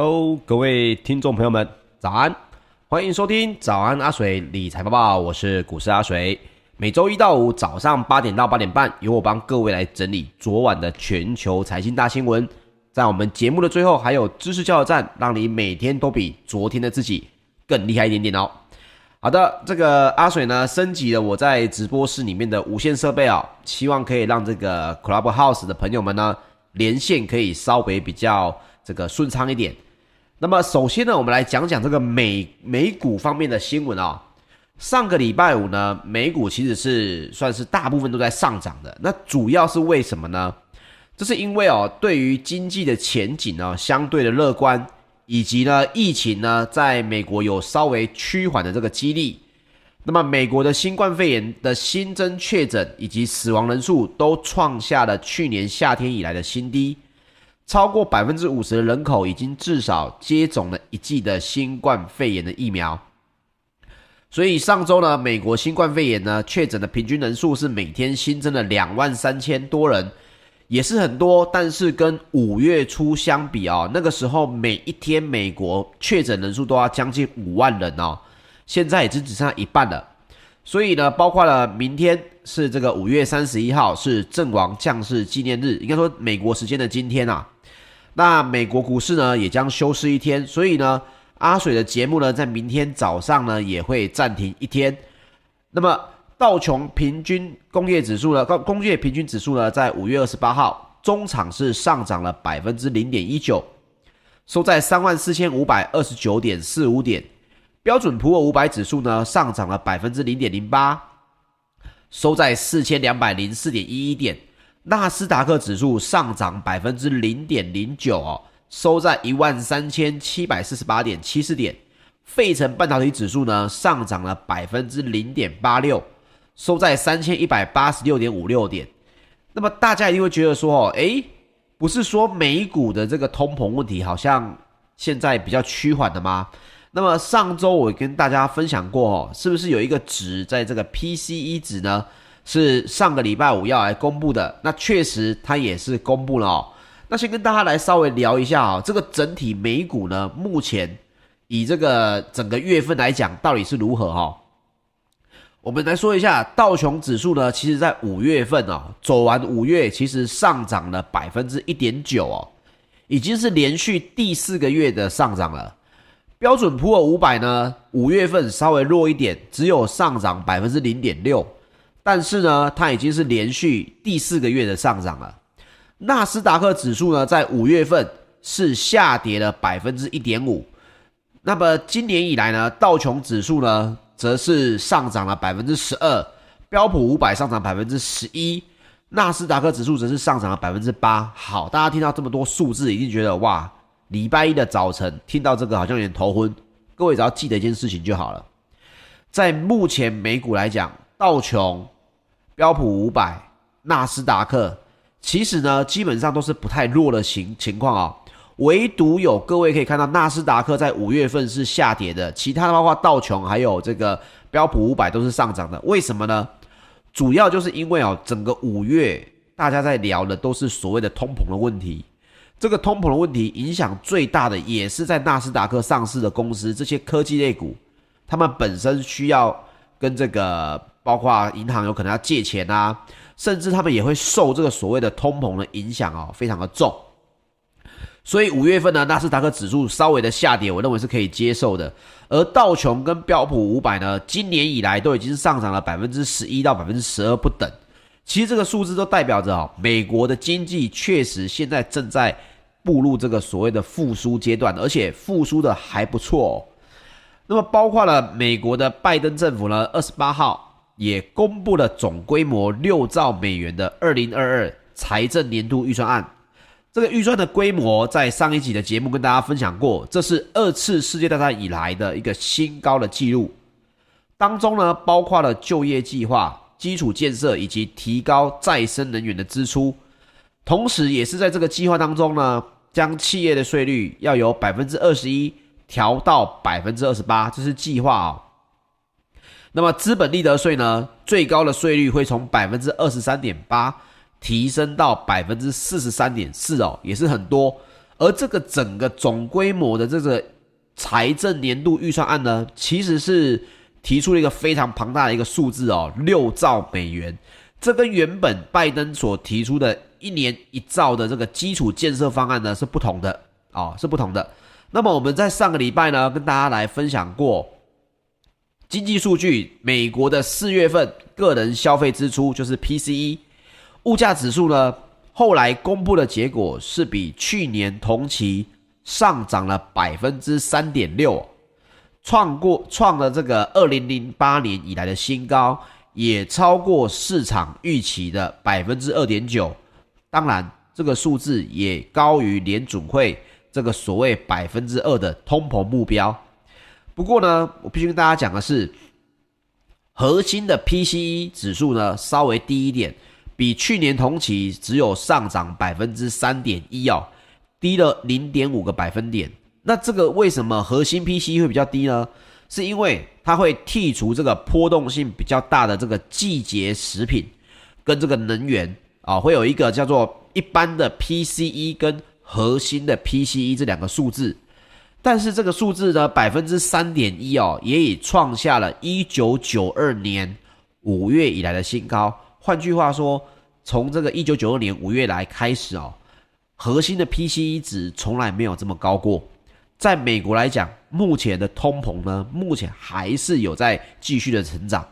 Hello，各位听众朋友们，早安！欢迎收听早安阿水理财播报，我是股市阿水。每周一到五早上八点到八点半，由我帮各位来整理昨晚的全球财经大新闻。在我们节目的最后，还有知识加油站，让你每天都比昨天的自己更厉害一点点哦。好的，这个阿水呢，升级了我在直播室里面的无线设备啊、哦，希望可以让这个 Clubhouse 的朋友们呢，连线可以稍微比较。这个顺畅一点。那么首先呢，我们来讲讲这个美美股方面的新闻啊、上个礼拜五呢，美股其实是算是大部分都在上涨的。那主要是为什么呢？这是因为哦，对于经济的前景呢，相对的乐观，以及呢，疫情呢，在美国有稍微趋缓的这个激励。那么，美国的新冠肺炎的新增确诊以及死亡人数都创下了去年夏天以来的新低。超过百分之五十的人口已经至少接种了一剂的新冠肺炎的疫苗，所以上周呢，美国新冠肺炎呢确诊的平均人数是每天新增了两万三千多人，也是很多，但是跟五月初相比啊、那个时候每一天美国确诊人数都要将近五万人哦，现在已经只剩下一半了。所以呢，包括了明天是这个五月三十一号是阵亡将士纪念日，应该说美国时间的今天啊。那美国股市呢也将休市一天，所以呢，阿水的节目呢在明天早上呢也会暂停一天。那么道琼平均工业指数呢，工工业平均指数呢，在五月二十八号中场是上涨了百分之零点一九，收在三万四千五百二十九点四五点。标准普尔五百指数呢上涨了百分之零点零八，收在四千两百零四点一一点。纳斯达克指数上涨百分之零点零九哦，收在一万三千七百四十八点七四点。费城半导体指数呢上涨了百分之零点八六，收在三千一百八十六点五六点。那么大家一定会觉得说哦，诶，不是说美股的这个通膨问题好像现在比较趋缓的吗？那么上周我跟大家分享过哦，是不是有一个值在这个 PCE 值呢？是上个礼拜五要来公布的，那确实它也是公布了哦。那先跟大家来稍微聊一下啊，这个整体美股呢，目前以这个整个月份来讲，到底是如何哈？我们来说一下道琼指数呢，其实在五月份哦，走完五月，其实上涨了百分之一点九哦，已经是连续第四个月的上涨了。标准普尔五百呢，五月份稍微弱一点，只有上涨百分之零点六。但是呢，它已经是连续第四个月的上涨了。纳斯达克指数呢，在五月份是下跌了百分之一点五。那么今年以来呢，道琼指数呢，则是上涨了百分之十二，标普五百上涨百分之十一，纳斯达克指数则是上涨了百分之八。好，大家听到这么多数字，一定觉得哇，礼拜一的早晨听到这个好像有点头昏。各位只要记得一件事情就好了，在目前美股来讲，道琼。标普五百、纳斯达克，其实呢，基本上都是不太弱的情情况啊。唯独有各位可以看到，纳斯达克在五月份是下跌的，其他的包括道琼还有这个标普五百都是上涨的。为什么呢？主要就是因为哦，整个五月大家在聊的都是所谓的通膨的问题。这个通膨的问题影响最大的，也是在纳斯达克上市的公司，这些科技类股，他们本身需要跟这个。包括银行有可能要借钱啊，甚至他们也会受这个所谓的通膨的影响哦，非常的重。所以五月份呢，纳斯达克指数稍微的下跌，我认为是可以接受的。而道琼跟标普五百呢，今年以来都已经上涨了百分之十一到百分之十二不等。其实这个数字都代表着哦，美国的经济确实现在正在步入这个所谓的复苏阶段，而且复苏的还不错哦。那么包括了美国的拜登政府呢，二十八号。也公布了总规模六兆美元的二零二二财政年度预算案。这个预算的规模在上一集的节目跟大家分享过，这是二次世界大战以来的一个新高的记录。当中呢，包括了就业计划、基础建设以及提高再生能源的支出。同时，也是在这个计划当中呢，将企业的税率要由百分之二十一调到百分之二十八，这是计划啊。那么资本利得税呢，最高的税率会从百分之二十三点八提升到百分之四十三点四哦，也是很多。而这个整个总规模的这个财政年度预算案呢，其实是提出了一个非常庞大的一个数字哦，六兆美元。这跟原本拜登所提出的一年一兆的这个基础建设方案呢是不同的啊、哦，是不同的。那么我们在上个礼拜呢，跟大家来分享过经济数据，美国的四月份个人消费支出就是 PCE 物价指数呢，后来公布的结果是比去年同期上涨了百分之三点六，创过创了这个二零零八年以来的新高，也超过市场预期的百分之二点九。当然，这个数字也高于联准会。这个所谓百分之二的通膨目标，不过呢，我必须跟大家讲的是，核心的 PCE 指数呢稍微低一点，比去年同期只有上涨百分之三点一哦，低了零点五个百分点。那这个为什么核心 PCE 会比较低呢？是因为它会剔除这个波动性比较大的这个季节食品跟这个能源啊，会有一个叫做一般的 PCE 跟。核心的 PCE 这两个数字，但是这个数字呢，百分之三点一哦，也已创下了一九九二年五月以来的新高。换句话说，从这个一九九二年五月来开始哦，核心的 PCE 值从来没有这么高过。在美国来讲，目前的通膨呢，目前还是有在继续的成长，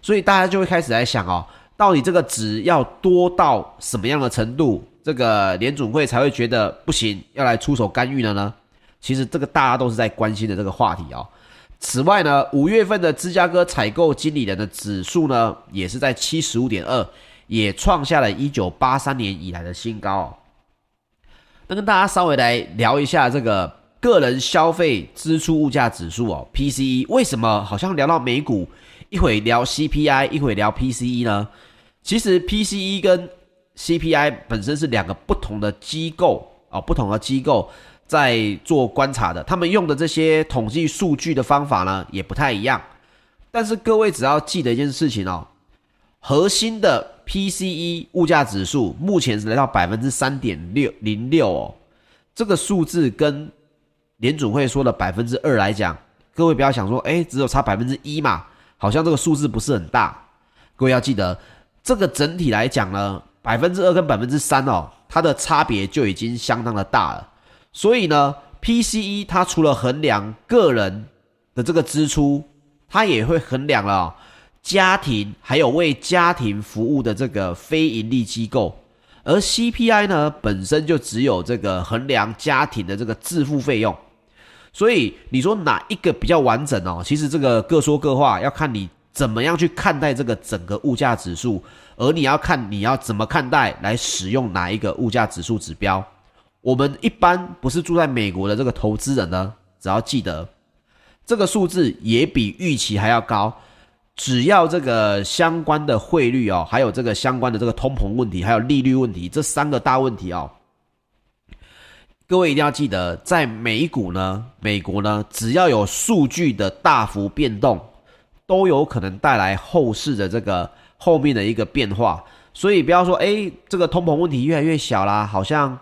所以大家就会开始来想哦，到底这个值要多到什么样的程度？这个联准会才会觉得不行，要来出手干预了呢？其实这个大家都是在关心的这个话题哦。此外呢，五月份的芝加哥采购经理人的指数呢，也是在七十五点二，也创下了一九八三年以来的新高。那跟大家稍微来聊一下这个个人消费支出物价指数哦，PCE。为什么好像聊到美股，一会聊 CPI，一会聊 PCE 呢？其实 PCE 跟 CPI 本身是两个不同的机构啊，不同的机构在做观察的，他们用的这些统计数据的方法呢，也不太一样。但是各位只要记得一件事情哦，核心的 PCE 物价指数目前是来到百分之三点六零六哦，这个数字跟联准会说的百分之二来讲，各位不要想说，诶，只有差百分之一嘛，好像这个数字不是很大。各位要记得，这个整体来讲呢。百分之二跟百分之三哦，它的差别就已经相当的大了。所以呢，PCE 它除了衡量个人的这个支出，它也会衡量了家庭还有为家庭服务的这个非盈利机构。而 CPI 呢，本身就只有这个衡量家庭的这个自付费用。所以你说哪一个比较完整哦？其实这个各说各话，要看你怎么样去看待这个整个物价指数。而你要看你要怎么看待来使用哪一个物价指数指标？我们一般不是住在美国的这个投资人呢，只要记得这个数字也比预期还要高。只要这个相关的汇率哦，还有这个相关的这个通膨问题，还有利率问题这三个大问题哦，各位一定要记得，在美股呢，美国呢，只要有数据的大幅变动，都有可能带来后市的这个。后面的一个变化，所以不要说，诶，这个通膨问题越来越小啦，好像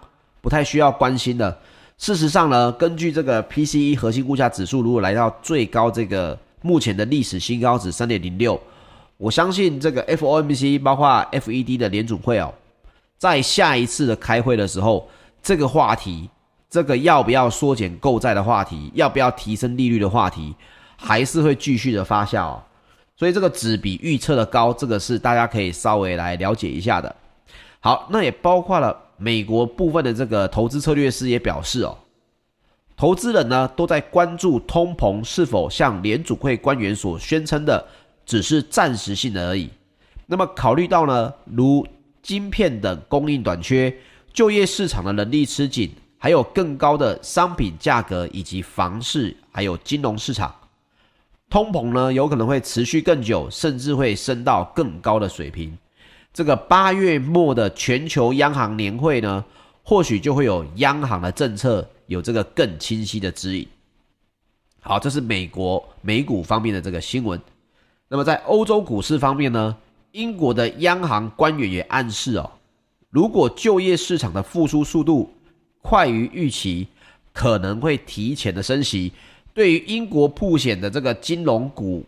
不太需要关心的。事实上呢，根据这个 PCE 核心物价指数，如果来到最高这个目前的历史新高值三点零六，我相信这个 FOMC 包括 FED 的联准会哦，在下一次的开会的时候，这个话题，这个要不要缩减购债的话题，要不要提升利率的话题，还是会继续的发酵。所以这个值比预测的高，这个是大家可以稍微来了解一下的。好，那也包括了美国部分的这个投资策略师也表示哦，投资人呢都在关注通膨是否像联储会官员所宣称的，只是暂时性的而已。那么考虑到呢，如晶片等供应短缺、就业市场的能力吃紧，还有更高的商品价格以及房市还有金融市场。通膨呢，有可能会持续更久，甚至会升到更高的水平。这个八月末的全球央行年会呢，或许就会有央行的政策有这个更清晰的指引。好，这是美国美股方面的这个新闻。那么在欧洲股市方面呢，英国的央行官员也暗示哦，如果就业市场的复苏速度快于预期，可能会提前的升息，对于英国普险的这个金融股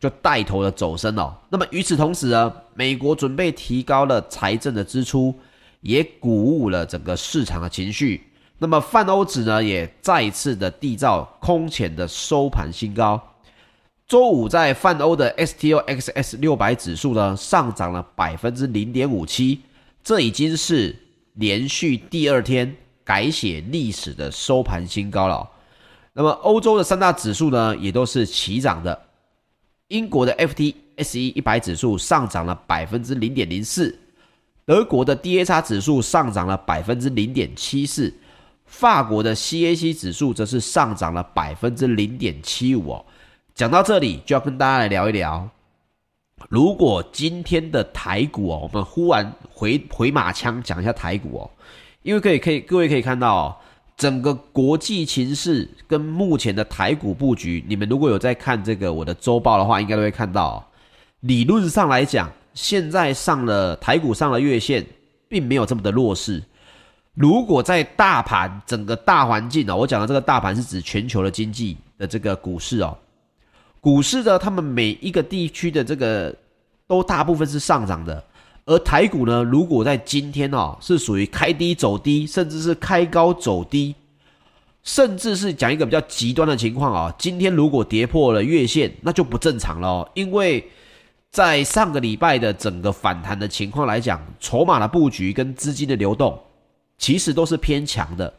就带头的走升哦。那么与此同时呢，美国准备提高了财政的支出，也鼓舞了整个市场的情绪。那么泛欧指呢，也再次的缔造空前的收盘新高。周五在泛欧的 STOXX 六百指数呢，上涨了百分之零点五七，这已经是连续第二天改写历史的收盘新高了。那么欧洲的三大指数呢，也都是齐涨的。英国的 FTSE 一百指数上涨了百分之零点零四，德国的 DAX 指数上涨了百分之零点七四。法国的 CAC 指数则是上涨了百分之零点七五哦。讲到这里，就要跟大家来聊一聊，如果今天的台股哦，我们忽然回回马枪讲一下台股哦，因为可以可以各位可以看到哦，整个国际情势跟目前的台股布局，你们如果有在看这个我的周报的话，应该都会看到哦，理论上来讲，现在上了台股上了月线，并没有这么的弱势。如果在大盘整个大环境哦，我讲的这个大盘是指全球的经济的这个股市哦，股市的他们每一个地区的这个都大部分是上涨的，而台股呢，如果在今天哦是属于开低走低，甚至是开高走低，甚至是讲一个比较极端的情况啊，今天如果跌破了月线，那就不正常了哦，因为在上个礼拜的整个反弹的情况来讲，筹码的布局跟资金的流动。其实都是偏强的。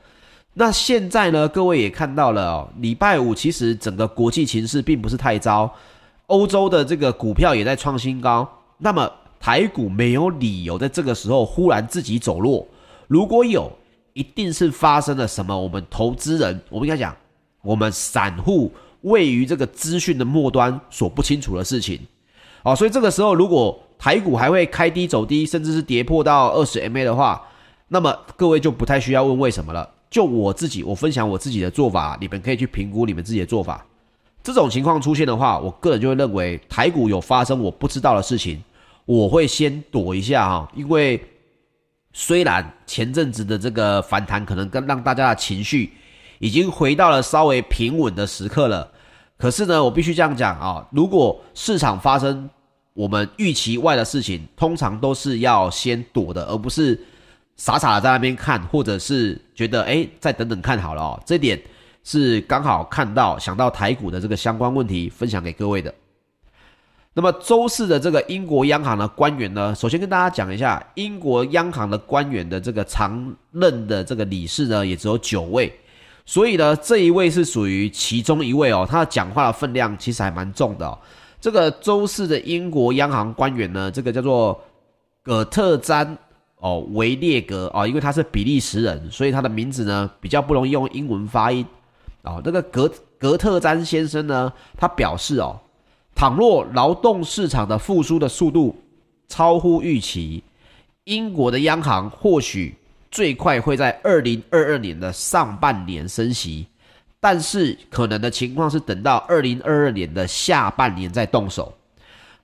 那现在呢，各位也看到了哦，礼拜五其实整个国际情势并不是太糟，欧洲的这个股票也在创新高。那么台股没有理由在这个时候忽然自己走弱，如果有，一定是发生了什么我们投资人，我们应该讲我们散户位于这个资讯的末端所不清楚的事情。哦，所以这个时候如果台股还会开低走低，甚至是跌破到二十 MA 的话。那么各位就不太需要问为什么了。就我自己，我分享我自己的做法，你们可以去评估你们自己的做法。这种情况出现的话，我个人就会认为台股有发生我不知道的事情，我会先躲一下哈。因为虽然前阵子的这个反弹可能跟让大家的情绪已经回到了稍微平稳的时刻了，可是呢，我必须这样讲啊，如果市场发生我们预期外的事情，通常都是要先躲的，而不是。傻傻的在那边看，或者是觉得诶，再等等看好了哦。这点是刚好看到想到台股的这个相关问题，分享给各位的。那么周四的这个英国央行的官员呢，首先跟大家讲一下，英国央行的官员的这个常任的这个理事呢，也只有九位，所以呢，这一位是属于其中一位哦。他的讲话的分量其实还蛮重的哦。这个周四的英国央行官员呢，这个叫做葛特詹。哦，维列格哦，因为他是比利时人，所以他的名字呢比较不容易用英文发音。哦，这个格格特詹先生呢，他表示哦，倘若劳动市场的复苏的速度超乎预期，英国的央行或许最快会在二零二二年的上半年升息，但是可能的情况是等到二零二二年的下半年再动手。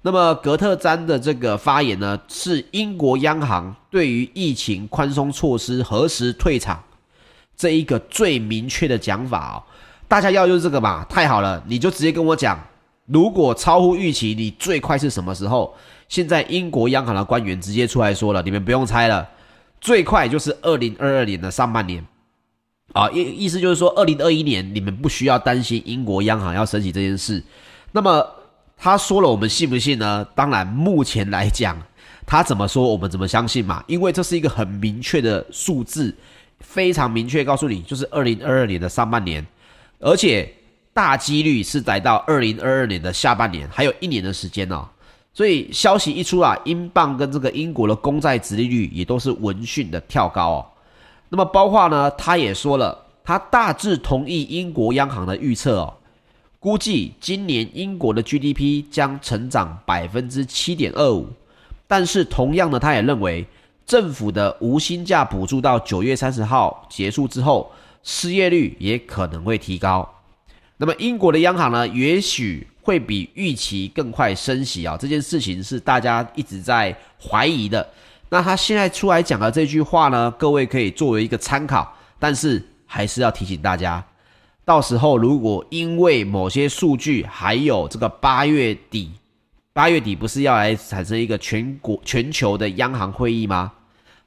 那么格特詹的这个发言呢，是英国央行对于疫情宽松措施何时退场这一个最明确的讲法哦。大家要就这个嘛，太好了，你就直接跟我讲，如果超乎预期，你最快是什么时候？现在英国央行的官员直接出来说了，你们不用猜了，最快就是二零二二年的上半年啊，意意思就是说，二零二一年你们不需要担心英国央行要升起这件事。那么。他说了，我们信不信呢？当然，目前来讲，他怎么说，我们怎么相信嘛？因为这是一个很明确的数字，非常明确告诉你，就是二零二二年的上半年，而且大几率是来到二零二二年的下半年，还有一年的时间哦。所以消息一出啊，英镑跟这个英国的公债殖利率也都是闻讯的跳高哦。那么包括呢，他也说了，他大致同意英国央行的预测哦。估计今年英国的 GDP 将成长百分之七点二五，但是同样呢，他也认为政府的无薪假补助到九月三十号结束之后，失业率也可能会提高。那么英国的央行呢，也许会比预期更快升息啊，这件事情是大家一直在怀疑的。那他现在出来讲的这句话呢，各位可以作为一个参考，但是还是要提醒大家，到时候如果因为某些数据，还有这个八月底，八月底不是要来产生一个全国全球的央行会议吗？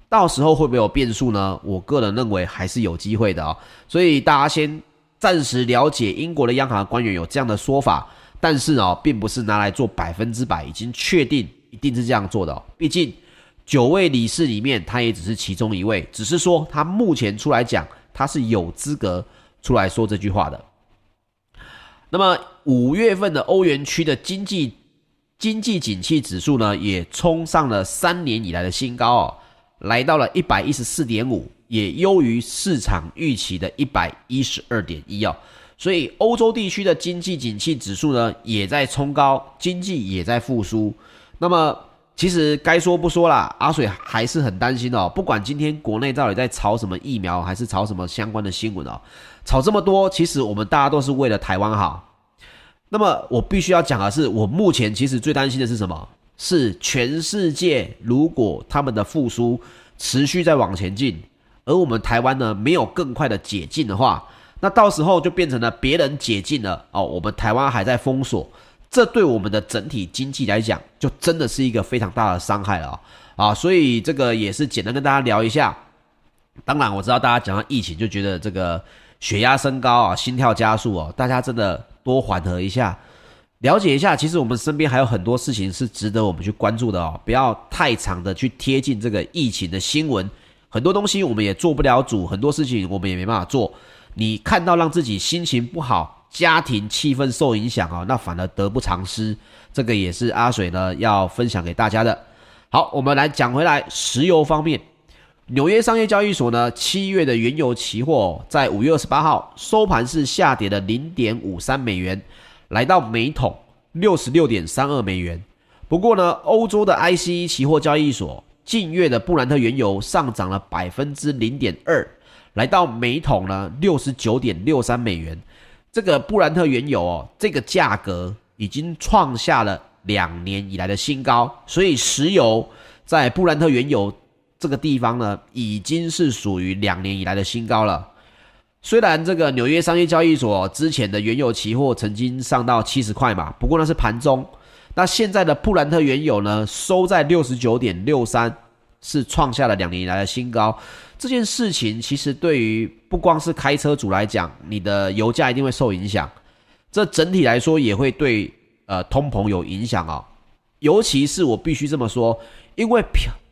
到时候会不会有变数呢？我个人认为还是有机会的哦。所以大家先暂时了解英国的央行官员有这样的说法，但是哦，并不是拿来做百分之百已经确定一定是这样做的哦。毕竟九位理事里面，他也只是其中一位，只是说他目前出来讲，他是有资格出来说这句话的。那么五月份的欧元区的经济经济景气指数呢，也冲上了三年以来的新高哦。来到了一百一十四点五，也优于市场预期的一百一十二点一哦，所以欧洲地区的经济景气指数呢也在冲高，经济也在复苏。那么其实该说不说啦，阿水还是很担心哦。不管今天国内到底在炒什么疫苗，还是炒什么相关的新闻哦，炒这么多，其实我们大家都是为了台湾好。那么我必须要讲的是，我目前其实最担心的是什么？是全世界，如果他们的复苏持续在往前进，而我们台湾呢没有更快的解禁的话，那到时候就变成了别人解禁了哦，我们台湾还在封锁，这对我们的整体经济来讲，就真的是一个非常大的伤害了啊！所以这个也是简单跟大家聊一下。当然我知道大家讲到疫情就觉得这个血压升高啊，心跳加速哦，大家真的多缓和一下。了解一下，其实我们身边还有很多事情是值得我们去关注的哦，不要太长的去贴近这个疫情的新闻，很多东西我们也做不了主，很多事情我们也没办法做。你看到让自己心情不好，家庭气氛受影响啊，那反而得不偿失。这个也是阿水呢要分享给大家的。好，我们来讲回来，石油方面，纽约商业交易所呢七月的原油期货在五月二十八号收盘是下跌了零点五三美元。来到每桶六十六点三二美元。不过呢，欧洲的 ICE 期货交易所近月的布兰特原油上涨了百分之零点二，来到每桶呢六十九点六三美元。这个布兰特原油哦，这个价格已经创下了两年以来的新高，所以石油在布兰特原油这个地方呢，已经是属于两年以来的新高了。虽然这个纽约商业交易所之前的原油期货曾经上到七十块嘛，不过那是盘中。那现在的布兰特原油呢，收在六十九点六三，是创下了两年以来的新高。这件事情其实对于不光是开车主来讲，你的油价一定会受影响。这整体来说也会对呃通膨有影响哦。尤其是我必须这么说，因为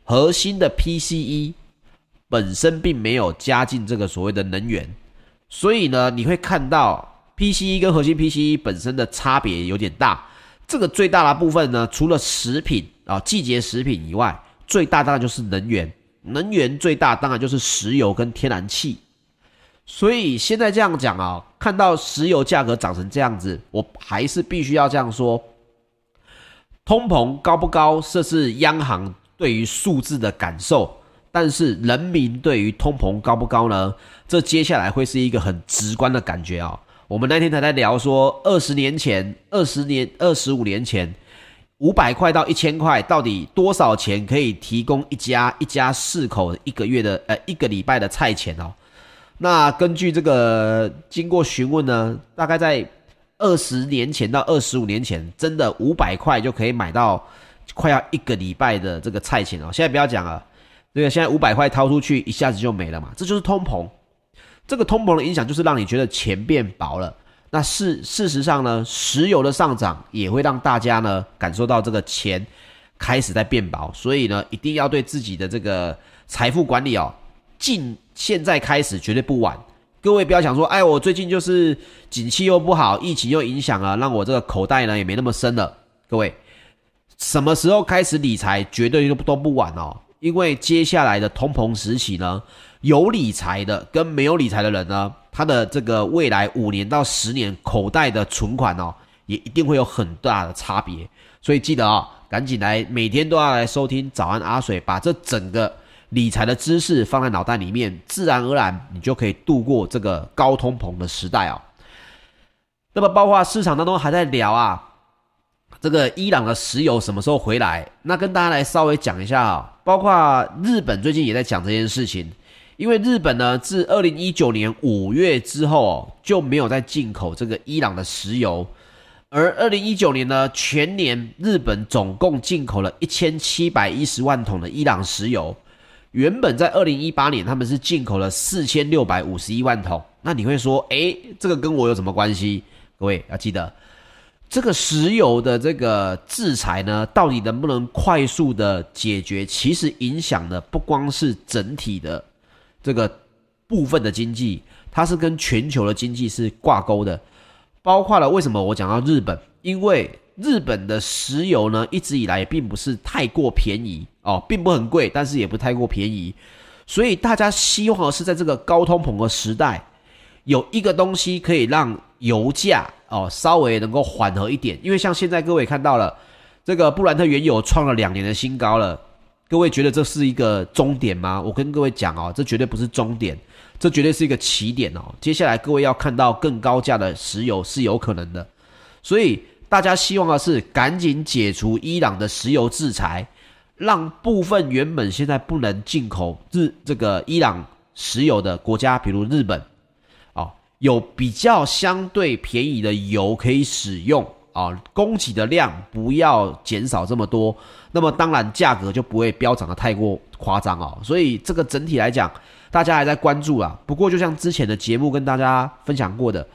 核心的 PCE 本身并没有加进这个所谓的能源。所以呢，你会看到 PCE 跟核心 PCE 本身的差别有点大。这个最大的部分呢，除了食品啊、季节食品以外，最大当然就是能源。能源最大当然就是石油跟天然气。所以现在这样讲啊，看到石油价格涨成这样子，我还是必须要这样说：通膨高不高，这是央行对于数字的感受。但是人民对于通膨高不高呢？这接下来会是一个很直观的感觉啊、我们那天才在聊说，二十年前、二十年、二十五年前，五百块到一千块，到底多少钱可以提供一家一家四口一个月的呃一个礼拜的菜钱哦？那根据这个经过询问呢，大概在二十年前到二十五年前，真的五百块就可以买到快要一个礼拜的这个菜钱哦。现在不要讲了。这个现在五百块掏出去，一下子就没了嘛，这就是通膨。这个通膨的影响就是让你觉得钱变薄了。那事事实上呢，石油的上涨也会让大家呢感受到这个钱开始在变薄。所以呢，一定要对自己的这个财富管理哦，尽现在开始绝对不晚。各位不要想说，哎，我最近就是景气又不好，疫情又影响了，让我这个口袋呢也没那么深了。各位，什么时候开始理财，绝对都都不晚哦。因为接下来的通膨时期呢，有理财的跟没有理财的人呢，他的这个未来五年到十年口袋的存款哦，也一定会有很大的差别。所以记得啊、哦，赶紧来，每天都要来收听早安阿水，把这整个理财的知识放在脑袋里面，自然而然你就可以度过这个高通膨的时代哦。那么包括市场当中还在聊啊。这个伊朗的石油什么时候回来？那跟大家来稍微讲一下啊，包括日本最近也在讲这件事情，因为日本呢，自二零一九年五月之后哦，就没有再进口这个伊朗的石油，而二零一九年呢，全年日本总共进口了一千七百一十万桶的伊朗石油，原本在二零一八年他们是进口了四千六百五十一万桶，那你会说，诶，这个跟我有什么关系？各位要记得。这个石油的这个制裁呢，到底能不能快速的解决？其实影响的不光是整体的这个部分的经济，它是跟全球的经济是挂钩的。包括了为什么我讲到日本？因为日本的石油呢，一直以来也并不是太过便宜哦，并不很贵，但是也不太过便宜。所以大家希望是在这个高通膨的时代，有一个东西可以让油价。哦，稍微能够缓和一点，因为像现在各位看到了，这个布兰特原油创了两年的新高了，各位觉得这是一个终点吗？我跟各位讲哦，这绝对不是终点，这绝对是一个起点哦。接下来各位要看到更高价的石油是有可能的，所以大家希望的是赶紧解除伊朗的石油制裁，让部分原本现在不能进口日这个伊朗石油的国家，比如日本。有比较相对便宜的油可以使用啊，供给的量不要减少这么多，那么当然价格就不会飙涨的太过夸张哦。所以这个整体来讲，大家还在关注啊。不过就像之前的节目跟大家分享过的，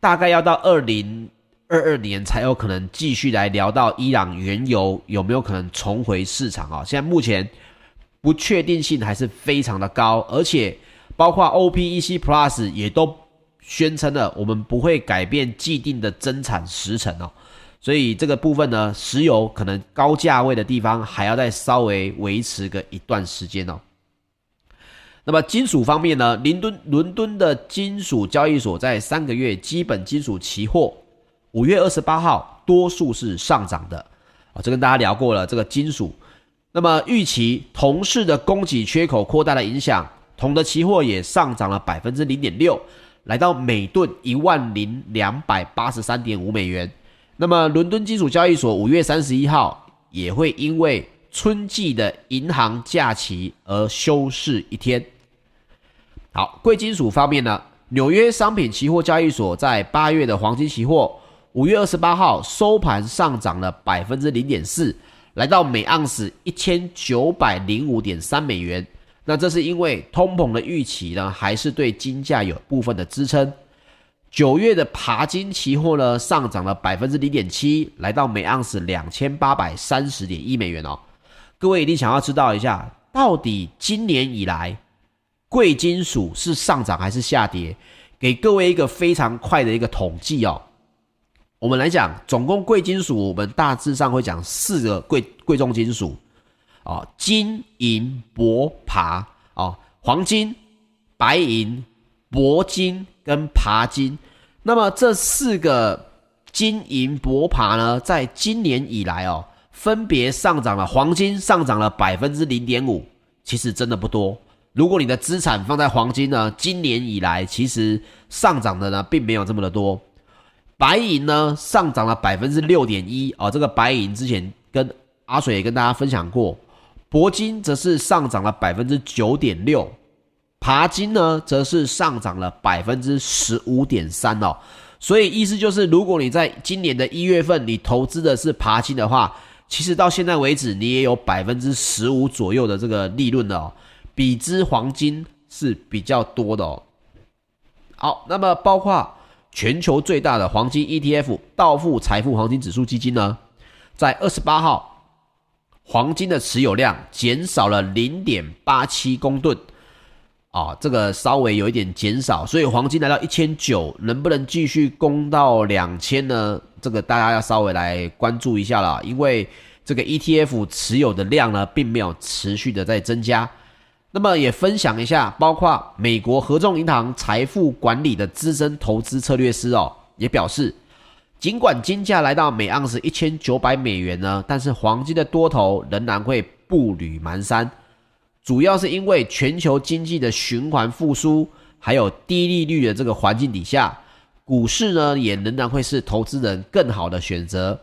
大概要到二零二二年才有可能继续来聊到伊朗原油有没有可能重回市场啊。现在目前不确定性还是非常的高，而且包括 OPEC Plus 也都。宣称了，我们不会改变既定的增产时程哦，所以这个部分呢，石油可能高价位的地方还要再稍微维持个一段时间哦。那么金属方面呢，伦敦伦敦的金属交易所在三个月基本金属期货五月二十八号多数是上涨的啊，这跟大家聊过了这个金属。那么预期铜市的供给缺口扩大的影响，铜的期货也上涨了百分之零点六。来到每吨一万零两百八十三点五美元。那么，伦敦金属交易所五月三十一号也会因为春季的银行假期而休市一天。好，贵金属方面呢，纽约商品期货交易所在八月的黄金期货五月二十八号收盘上涨了百分之零点四，来到每盎司一千九百零五点三美元。那这是因为通膨的预期呢，还是对金价有部分的支撑。九月的爬金期货呢，上涨了百分之零点七，来到每盎司两千八百三十点一美元哦。各位一定想要知道一下，到底今年以来贵金属是上涨还是下跌？给各位一个非常快的一个统计哦。我们来讲，总共贵金属，我们大致上会讲四个贵贵重金属。哦，金银铂鈀哦，黄金、白银、铂金跟鈀金。那么这四个金银铂鈀呢，在今年以来哦，分别上涨了。黄金上涨了百分之零点五，其实真的不多。如果你的资产放在黄金呢，今年以来其实上涨的呢，并没有这么的多。白银呢，上涨了百分之六点一哦，这个白银之前跟阿水也跟大家分享过。铂金则是上涨了百分之九点六，鈀金呢则是上涨了百分之十五点三哦，所以意思就是，如果你在今年的一月份你投资的是鈀金的话，其实到现在为止你也有百分之十五左右的这个利润的哦，比之黄金是比较多的哦。好，那么包括全球最大的黄金 ETF 道富财富黄金指数基金呢，在二十八号。黄金的持有量减少了零点八七公吨，啊，这个稍微有一点减少，所以黄金来到一千九，能不能继续攻到两千呢？这个大家要稍微来关注一下了，因为这个 ETF 持有的量呢，并没有持续的在增加。那么也分享一下，包括美国合众银行财富管理的资深投资策略师哦，也表示。尽管金价来到每盎司一千九百美元呢，但是黄金的多头仍然会步履蹒跚，主要是因为全球经济的循环复苏，还有低利率的这个环境底下，股市呢也仍然会是投资人更好的选择，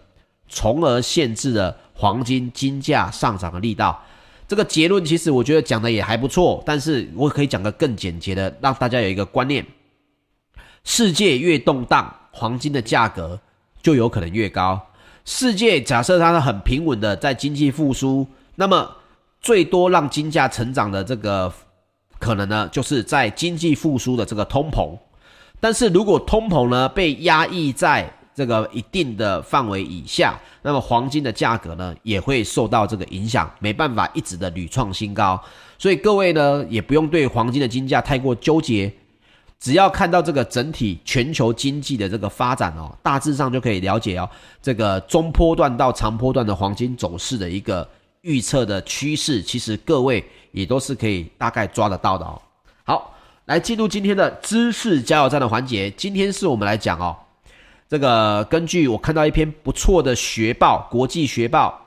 从而限制了黄金金价上涨的力道。这个结论其实我觉得讲的也还不错，但是我可以讲个更简洁的，让大家有一个观念：世界越动荡，黄金的价格就有可能越高。世界假设它是很平稳的在经济复苏，那么最多让金价成长的这个可能呢，就是在经济复苏的这个通膨。但是如果通膨呢被压抑在这个一定的范围以下，那么黄金的价格呢也会受到这个影响，没办法一直的屡创新高。所以各位呢也不用对黄金的金价太过纠结，只要看到这个整体全球经济的这个发展哦，大致上就可以了解哦，这个中波段到长波段的黄金走势的一个预测的趋势，其实各位也都是可以大概抓得到的哦。好。来进入今天的知识加油站的环节。今天是我们来讲哦，这个根据我看到一篇不错的学报，国际学报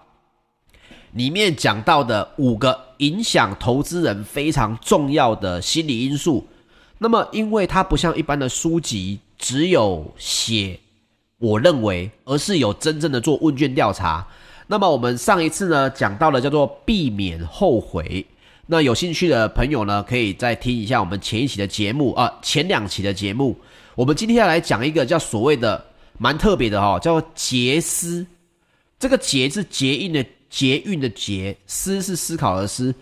里面讲到的五个影响投资人非常重要的心理因素。那么，因为它不像一般的书籍只有写我认为，而是有真正的做问卷调查。那么，我们上一次呢讲到了叫做避免后悔。那有兴趣的朋友呢，可以再听一下我们前一期的节目啊，前两期的节目。我们今天要来讲一个叫所谓的蛮特别的哈、叫做捷思。这个捷是捷运的捷运的捷，思是思考的思。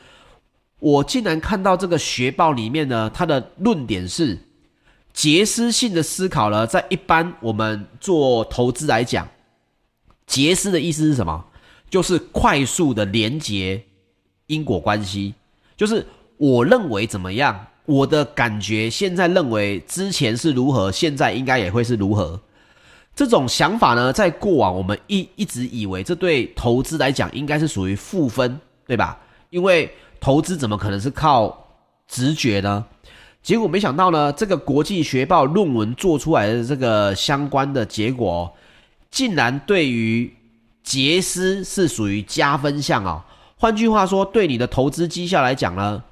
我竟然看到这个学报里面呢，它的论点是杰思性的思考呢，在一般我们做投资来讲，杰思的意思是什么？就是快速的连接因果关系。就是我认为怎么样，我的感觉现在认为之前是如何，现在应该也会是如何。这种想法呢，在过往我们一一直以为这对投资来讲应该是属于负分，对吧？因为投资怎么可能是靠直觉呢？结果没想到呢，这个国际学报论文做出来的这个相关的结果，竟然对于杰思是属于加分项哦。换句话说，对你的投资绩效来讲呢，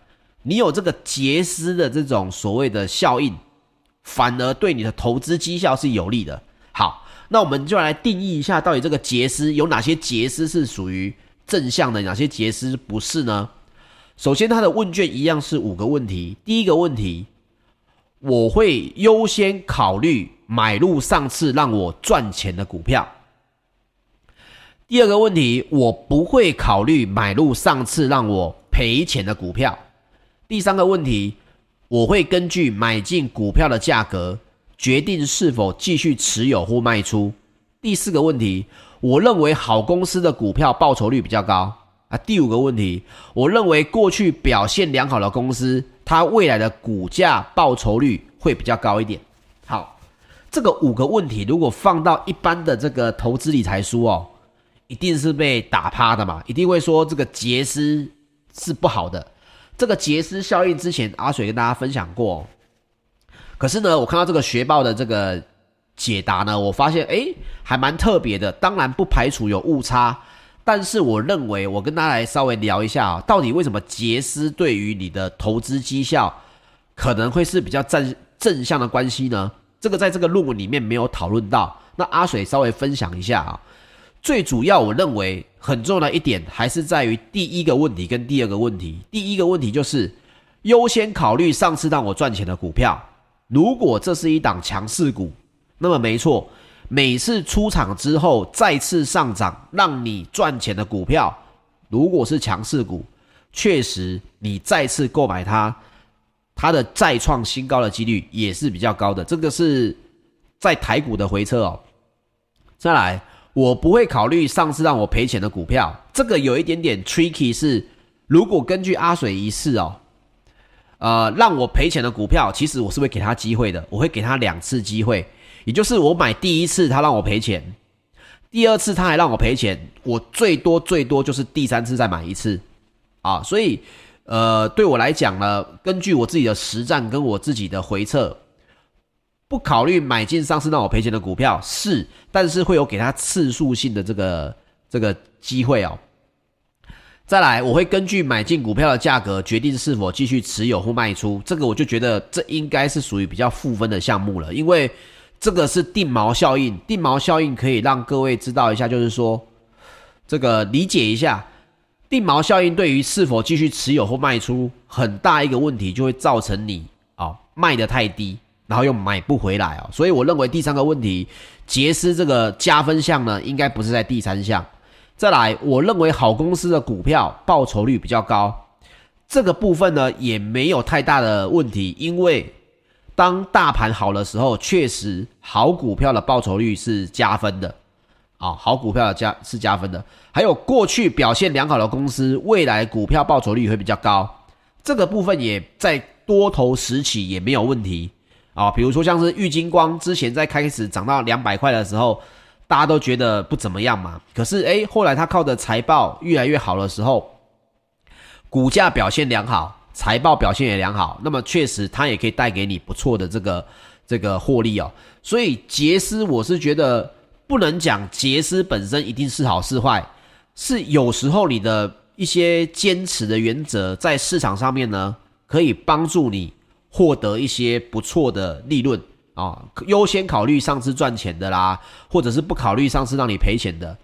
你有这个杰思的这种所谓的效应，反而对你的投资绩效是有利的。好，那我们就来定义一下，到底这个杰思有哪些杰思是属于正向的，哪些杰思不是呢？首先，它的问卷一样是五个问题。第一个问题，我会优先考虑买入上次让我赚钱的股票。第二个问题，我不会考虑买入上次让我赔钱的股票。第三个问题，我会根据买进股票的价格决定是否继续持有或卖出。第四个问题，我认为好公司的股票报酬率比较高啊。第五个问题，我认为过去表现良好的公司，它未来的股价报酬率会比较高一点。好，这个五个问题如果放到一般的这个投资理财书哦。一定是被打趴的嘛？一定会说这个杰思是不好的。这个杰思效应之前阿水跟大家分享过，可是呢，我看到这个学报的这个解答呢，我发现诶还蛮特别的。当然不排除有误差，但是我认为我跟大家来稍微聊一下啊，到底为什么杰斯对于你的投资绩效可能会是比较正正向的关系呢？这个在这个论文里面没有讨论到，那阿水稍微分享一下啊。最主要，我认为很重要的一点还是在于第一个问题跟第二个问题。第一个问题就是优先考虑上次让我赚钱的股票。如果这是一档强势股，那么没错，每次出场之后再次上涨让你赚钱的股票，如果是强势股，确实你再次购买它，它的再创新高的几率也是比较高的。这个是在台股的回撤哦。再来。我不会考虑上次让我赔钱的股票，这个有一点点 tricky。是如果根据阿水一次哦，呃，让我赔钱的股票，其实我是会给他机会的，我会给他两次机会，也就是我买第一次他让我赔钱，第二次他还让我赔钱，我最多最多就是第三次再买一次啊。所以，呃，对我来讲呢，根据我自己的实战跟我自己的回测。不考虑买进上次让我赔钱的股票是，但是会有给他次数性的这个这个机会哦。再来，我会根据买进股票的价格决定是否继续持有或卖出。这个我就觉得这应该是属于比较负分的项目了，因为这个是定锚效应。定锚效应可以让各位知道一下，就是说这个理解一下，定锚效应对于是否继续持有或卖出，很大一个问题就会造成你啊、哦、卖得太低，然后又买不回来哦。所以我认为第三个问题，杰斯这个加分项呢，应该不是在第三项。再来，我认为好公司的股票报酬率比较高，这个部分呢也没有太大的问题，因为当大盘好的时候，确实好股票的报酬率是加分的。啊、好股票的加是加分的，还有过去表现良好的公司，未来股票报酬率会比较高，这个部分也在多头时期也没有问题。啊、比如说像是玉金光之前在开始涨到两百块的时候，大家都觉得不怎么样嘛，可是诶，后来它靠着财报越来越好的时候，股价表现良好，财报表现也良好，那么确实它也可以带给你不错的这个这个获利哦。所以杰斯，我是觉得。不能讲杰斯本身一定是好是坏，是有时候你的一些坚持的原则在市场上面呢，可以帮助你获得一些不错的利润啊。优先考虑上次赚钱的啦，或者是不考虑上次让你赔钱的。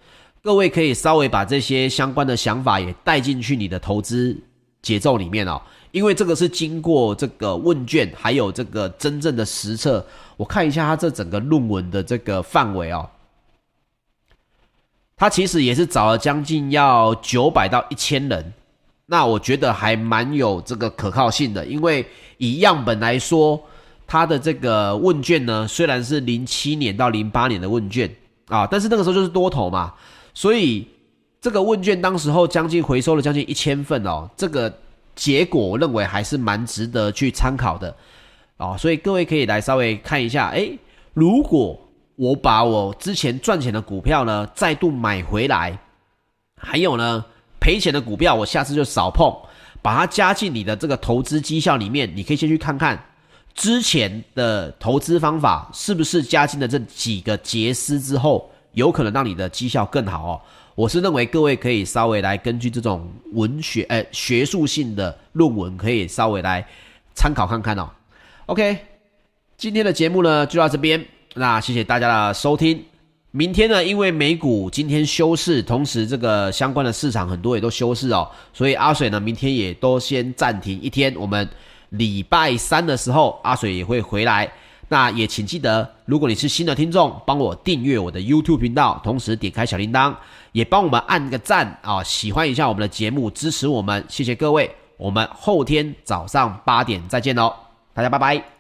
各位可以稍微把这些相关的想法也带进去你的投资节奏里面哦，因为这个是经过这个问卷，还有这个真正的实测。我看一下他这整个论文的这个范围哦。他其实也是找了将近要九百到一千人，那我觉得还蛮有这个可靠性的，因为以样本来说，他的这个问卷呢，虽然是零七年到零八年的问卷啊，但是那个时候就是多头嘛，所以这个问卷当时候将近回收了将近一千份哦，这个结果我认为还是蛮值得去参考的啊，所以各位可以来稍微看一下，诶，如果。我把我之前赚钱的股票呢，再度买回来，还有呢，赔钱的股票，我下次就少碰，把它加进你的这个投资绩效里面。你可以先去看看之前的投资方法是不是加进了这几个杰斯之后，有可能让你的绩效更好哦。我是认为各位可以稍微来根据这种文学呃学术性的论文，可以稍微来参考看看哦。OK，今天的节目呢就到这边。那谢谢大家的收听。明天呢，因为美股今天休市，同时这个相关的市场很多也都休市哦，所以阿水呢明天也都先暂停一天。我们礼拜三的时候，阿水也会回来。那也请记得，如果你是新的听众，帮我订阅我的 YouTube 频道，同时点开小铃铛，也帮我们按个赞啊、喜欢一下我们的节目，支持我们。谢谢各位，我们后天早上八点再见喽，大家拜拜。